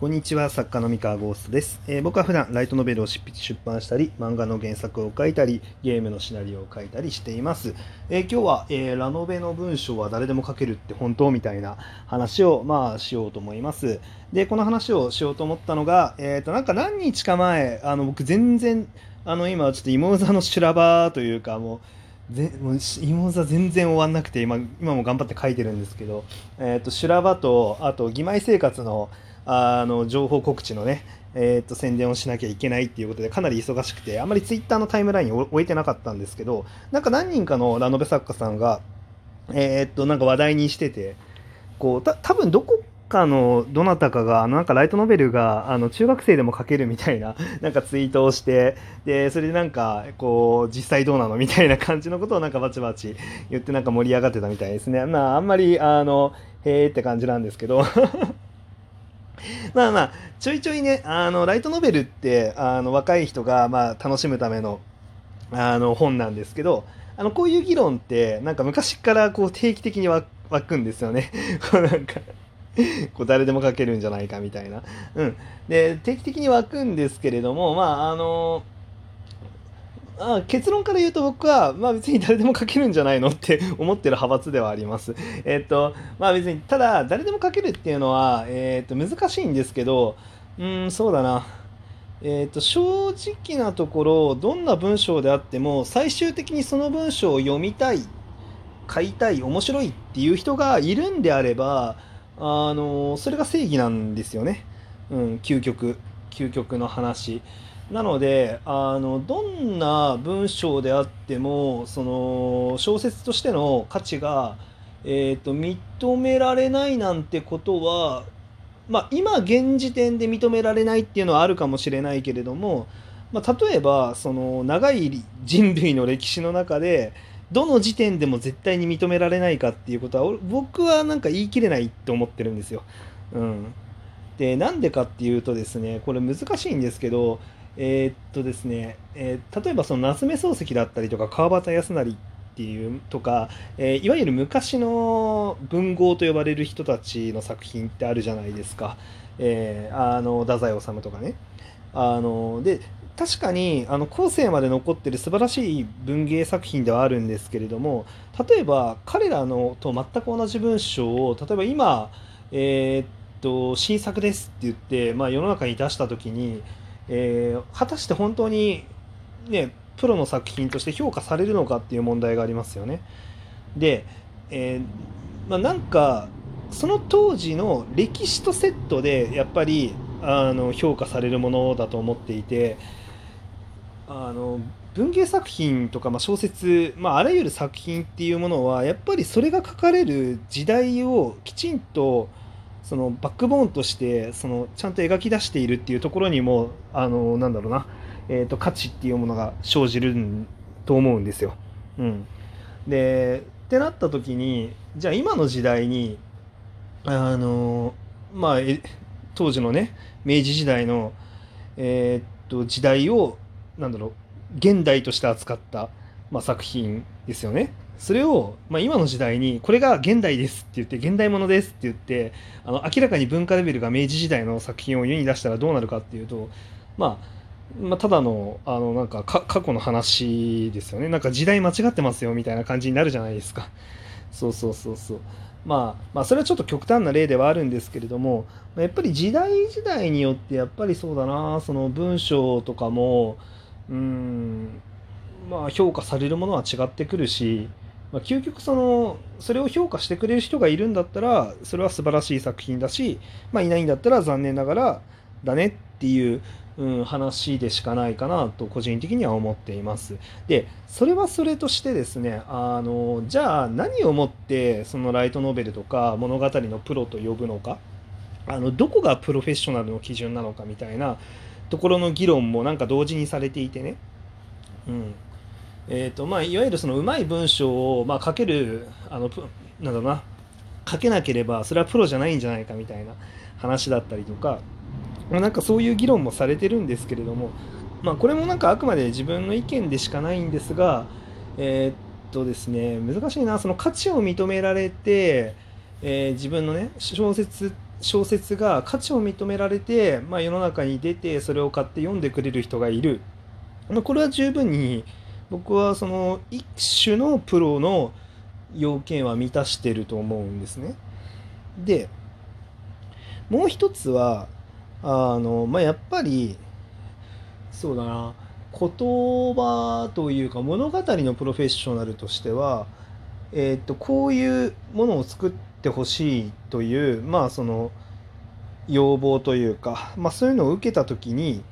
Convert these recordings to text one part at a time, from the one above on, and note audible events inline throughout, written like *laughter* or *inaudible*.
こんにちは、作家の三河ゴーストです、えー僕は普段ライトノベルを執筆出版したり、漫画の原作を書いたり、ゲームのシナリオを書いたりしています。えー今日は、えーラノベの文章は誰でも書けるって本当みたいな話を、まあ、しようと思います。で、この話をしようと思ったのが、えっ、と、なんか何日か前、あの、僕全然、あの、今ちょっと芋座の修羅場というか、もう、ぜもう芋座全然終わんなくて今今も頑張って書いてるんですけど、えー、と修羅場とあと義妹生活のあの情報告知のね、えー、と宣伝をしなきゃいけないっていうことでかなり忙しくてあまりツイッターのタイムラインを終えてなかったんですけどなんか何人かのラノベ作家さんが、えー、となんか話題にしててこうた多分どこかのどなたかがなんかライトノベルがあの中学生でも書けるみたいな *laughs* なんかツイートをしてでそれでなんかこう実際どうなの？みたいな感じのことをなんかバチバチ言ってなんか盛り上がってたみたいですね。まああんまりあのへーって感じなんですけど。*laughs* まあまあちょいちょいねあのライトノベルってあの若い人がまあ楽しむためのあの本なんですけどあのこういう議論ってなんか昔からこう定期的に湧くんですよね。*laughs* こうなんかこう誰でも書けるんじゃないかみたいな。うん、で定期的に湧くんですけれどもまああのあ結論から言うと僕は、まあ、別に誰でも書けるんじゃないのって *laughs* 思ってる派閥ではあります。えっとまあ別にただ誰でも書けるっていうのは、えっと難しいんですけどうんそうだな。えー、と正直なところどんな文章であっても最終的にその文章を読みたい書いたい面白いっていう人がいるんであればあのそれが正義なんですよね、うん、究極究極の話なのであのどんな文章であってもその小説としての価値が、えー、と認められないなんてことはまあ、今現時点で認められないっていうのはあるかもしれないけれども、まあ、例えばその長い人類の歴史の中でどの時点でも絶対に認められないかっていうことは僕はなんか言い切れないと思ってるんですよ。うん、でなんでかっていうとですねこれ難しいんですけどえーっとですね、えー例えばその夏目漱石だったりとか川端康成っていうとか、えーいわゆる昔の文豪と呼ばれる人たちの作品ってあるじゃないですか、えーあの太宰治とかね。あので確かにあの後世まで残ってる素晴らしい文芸作品ではあるんですけれども例えば彼らのと全く同じ文章を例えば今、えーっと新作ですって言って、まあ、世の中に出した時に、えー果たして本当にねプロの作品として評価されるのかっていう問題がありますよね。で、えーまあ、なんかその当時の歴史とセットでやっぱりあの評価されるものだと思っていてあの文芸作品とか、まあ、小説、まあ、あらゆる作品っていうものはやっぱりそれが書かれる時代をきちんとそのバックボーンとしてそのちゃんと描き出しているっていうところにもあのなんだろうな、えー、と価値っていうものが生じると思うんですよ。うん、でってなった時にじゃあ今の時代にあのまあ当時のね明治時代の、えーっと時代をなんだろう現代として扱った、まあ、作品ですよね。それを、まあ、今の時代にこれが現代ですって言って現代ものですって言ってあの明らかに文化レベルが明治時代の作品を世に出したらどうなるかっていうと、まあ、まあただのあのなんかか過去の話ですよねなんか時代間違ってますよみたいな感じになるじゃないですか。そうそうそうそう。まあ、まあそれはちょっと極端な例ではあるんですけれどもやっぱり時代時代によってやっぱりそうだなその文章とかもうんまあ評価されるものは違ってくるし、まあ、究極そのそれを評価してくれる人がいるんだったらそれは素晴らしい作品だし、まあ、いないんだったら残念ながらだねっていう、うん、話でしかないかなと個人的には思っています。でそれはそれとしてですねあのじゃあ何をもってそのライトノベルとか物語のプロと呼ぶのかあのどこがプロフェッショナルの基準なのかみたいなところの議論もなんか同時にされていてね、うんえーとまあ、いわゆるそのうまい文章を、まあ、書けるあのなんだろうな書けなければそれはプロじゃないんじゃないかみたいな話だったりとか、まあ、なんかそういう議論もされてるんですけれども、まあ、これもなんかあくまで自分の意見でしかないんですがえーっとですね難しいなその価値を認められて、えー自分のね小説小説が価値を認められて、まあ、世の中に出てそれを買って読んでくれる人がいる。これは十分に僕はその一種のプロの要件は満たしてると思うんですね。でもう一つはあの、まあ、やっぱりそうだな言葉というか物語のプロフェッショナルとしては、えー、とこういうものを作ってほしいというまあその要望というか、まあ、そういうのを受けた時に、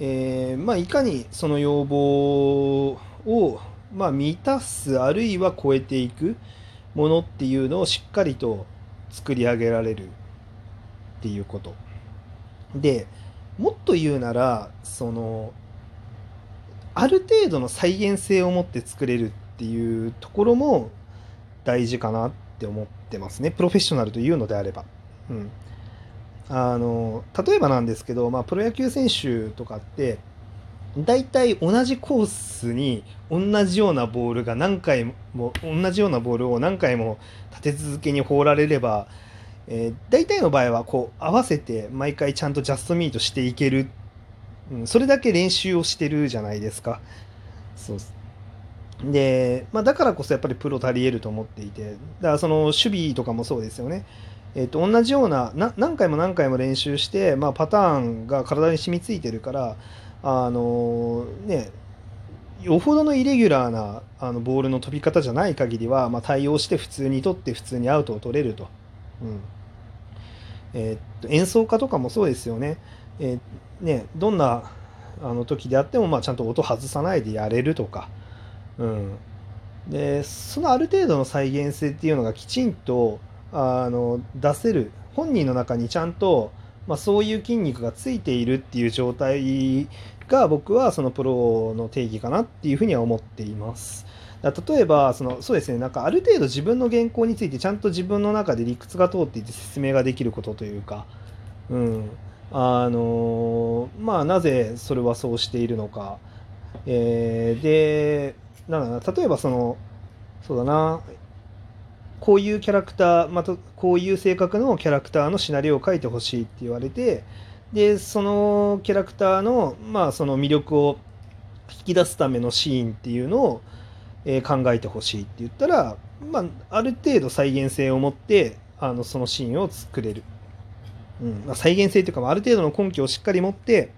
えー、まあ、いかにその要望を、まあ、満たすあるいは超えていくものっていうのをしっかりと作り上げられるっていうこと。でもっと言うならそのある程度の再現性を持って作れるっていうところも大事かなって思ってますねプロフェッショナルというのであれば。うん、あの例えばなんですけど、まあ、プロ野球選手とかって大体同じコースに同じようなボールが何回も同じようなボールを何回も立て続けに放られれば、えー、大体の場合はこう合わせて毎回ちゃんとジャストミートしていけるうん、それだけ練習をしてるじゃないですか。そうで、まあ、だからこそやっぱりプロ足りえると思っていて、だからその守備とかもそうですよね。えー、と同じような何回も何回も練習して、まあ、パターンが体に染みついてるからあのー、ねよほどのイレギュラーなあのボールの飛び方じゃない限りは、まあ、対応して普通に取って普通にアウトを取れると。うんえー、っと演奏家とかもそうですよね。えー、ね、どんなあの時であっても、まあ、ちゃんと音外さないでやれるとか、うん、でそのある程度の再現性っていうのがきちんとあの出せる本人の中にちゃんと、まあ、そういう筋肉がついているっていう状態が僕はそのプロの定義かなっていうふうには思っています。だ例えばそのそうですねなんかある程度自分の原稿についてちゃんと自分の中で理屈が通っていて説明ができることというか、うん、あのまあなぜそれはそうしているのか、えー、でなんだ例えばそのそうだなこういうキャラクターまたこういう性格のキャラクターのシナリオを書いてほしいって言われてでそのキャラクターのまあその魅力を引き出すためのシーンっていうのを、えー、考えてほしいって言ったら、まあ、ある程度再現性を持ってあのそのシーンを作れる。うんまあ、再現性というか、ある程度の根拠をしっかり持って、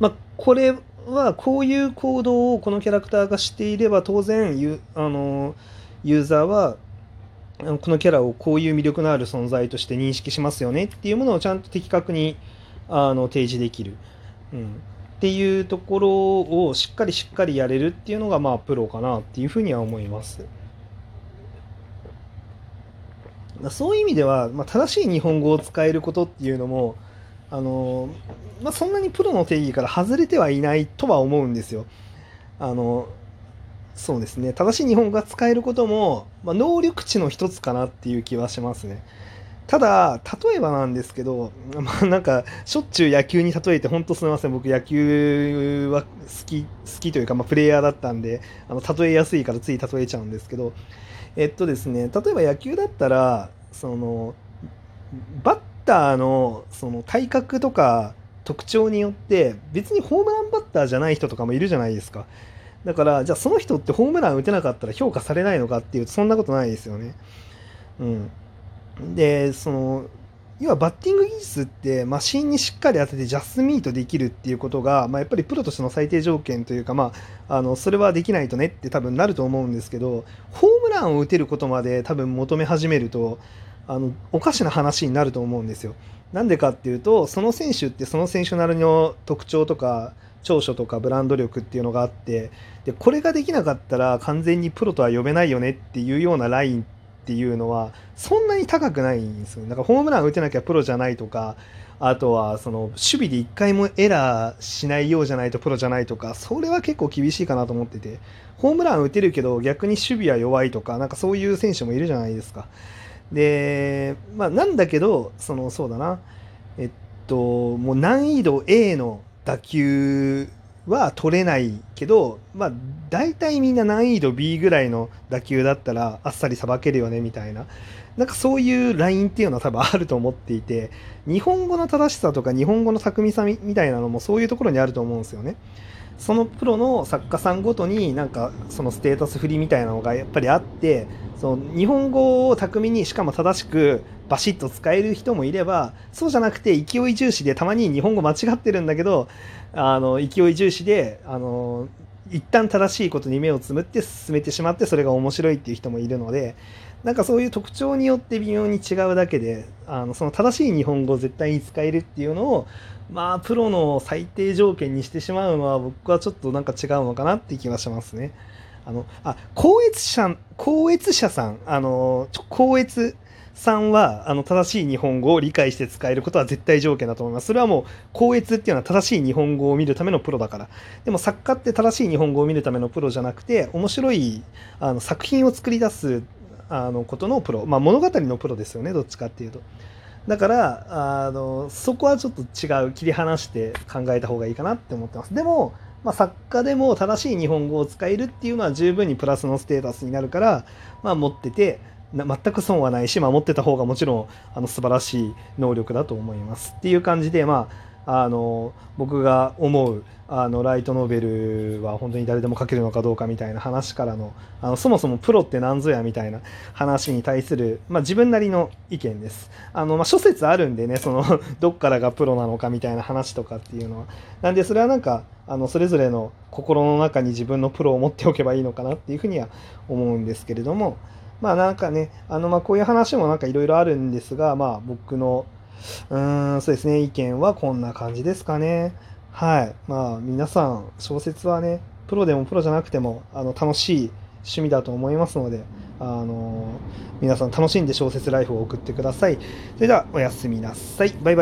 まあ、これはこういう行動をこのキャラクターがしていれば当然ユあのユーザーはこのキャラをこういう魅力のある存在として認識しますよねっていうものをちゃんと的確にあの提示できる、うん、っていうところをしっかりしっかりやれるっていうのがまあプロかなっていうふうには思います。そういう意味では、まあ、正しい日本語を使えることっていうのもあの、まあ、そんなにプロの定義から外れてはいないとは思うんですよ。あのそうですね正しい日本語が使えることも、まあ、能力値の一つかなっていう気はしますね。ただ例えばなんですけど、まあ、なんかしょっちゅう野球に例えて本当すみません僕野球は好き好きというか、まあ、プレイヤーだったんであの例えやすいからつい例えちゃうんですけどえっとですね、例えば野球だったら、その、バッターのその体格とか特徴によって別にホームランバッターじゃない人とかもいるじゃないですか。だからじゃあその人ってホームラン打てなかったら評価されないのかっていうとそんなことないですよね。うん。で、その要はバッティング技術ってマシンにしっかり当ててジャスミートできるっていうことが、まあ、やっぱりプロとしての最低条件というか、まあ、あのそれはできないとねって多分なると思うんですけどホームランを打てることまで多分求め始めるとあのおかしな話になると思うんですよ。なんでかっていうとその選手ってその選手なりの特徴とか長所とかブランド力っていうのがあってでこれができなかったら完全にプロとは呼べないよねっていうようなラインっていうのはそんなに高くないんですよ。だからホームラン打てなきゃプロじゃないとかあとはその守備で1回もエラーしないようじゃないとプロじゃないとかそれは結構厳しいかなと思っててホームラン打てるけど逆に守備は弱いとかなんかそういう選手もいるじゃないですか。でまあなんだけどそのそうだなえっともう難易度 A の打球は取れないけど、まあ、大体みんな難易度 B ぐらいの打球だったらあっさりさばけるよねみたいななんかそういうラインっていうのは多分あると思っていて日本語の正しさとか日本語の巧みさみたいなのもそういうところにあると思うんですよね。そのプロの作家さんごとになんかそのステータス振りみたいなのがやっぱりあってその日本語を巧みにしかも正しくバシッと使える人もいればそうじゃなくて勢い重視でたまに日本語間違ってるんだけどあの勢い重視であの一旦正しいことに目をつむって進めてしまってそれが面白いっていう人もいるのでなんかそういう特徴によって微妙に違うだけであのその正しい日本語を絶対に使えるっていうのをまあプロの最低条件にしてしまうのは僕はちょっとなんか違うのかなって気がしますね。あのあ高越者高越者さんあの高越さんはあの正しい日本語を理解して使えることは絶対条件だと思います。それはもう、高越っていうのは正しい日本語を見るためのプロだから。でも作家って正しい日本語を見るためのプロじゃなくて、面白いあの作品を作り出すあのことのプロ、まあ、物語のプロですよねどっちかっていうと。だからあのそこはちょっと違う切り離して考えた方がいいかなって思ってます。でも、まあ、作家でも正しい日本語を使えるっていうのは十分にプラスのステータスになるから、まあ、持ってて全く損はないし、まあ、持ってた方がもちろんあの素晴らしい能力だと思います。っていう感じでまああの僕が思うあのライトノベルは本当に誰でも書けるのかどうかみたいな話からのあのそもそもプロって何ぞやみたいな話に対する、まあ、自分なりの意見です。あのまあ、諸説あるんでねその *laughs* どっからがプロなのかみたいな話とかっていうのは。なんでそれはなんかあのそれぞれの心の中に自分のプロを持っておけばいいのかなっていうふうには思うんですけれどもまあなんかねあのまあこういう話もなんかいろいろあるんですがまあ僕のうーん、そうですね、意見はこんな感じですかね。はい。まあ、皆さん、小説はね、プロでもプロじゃなくても、あの、楽しい趣味だと思いますので、あの、皆さん楽しんで小説ライフを送ってください。それでは、おやすみなさい。バイバイ。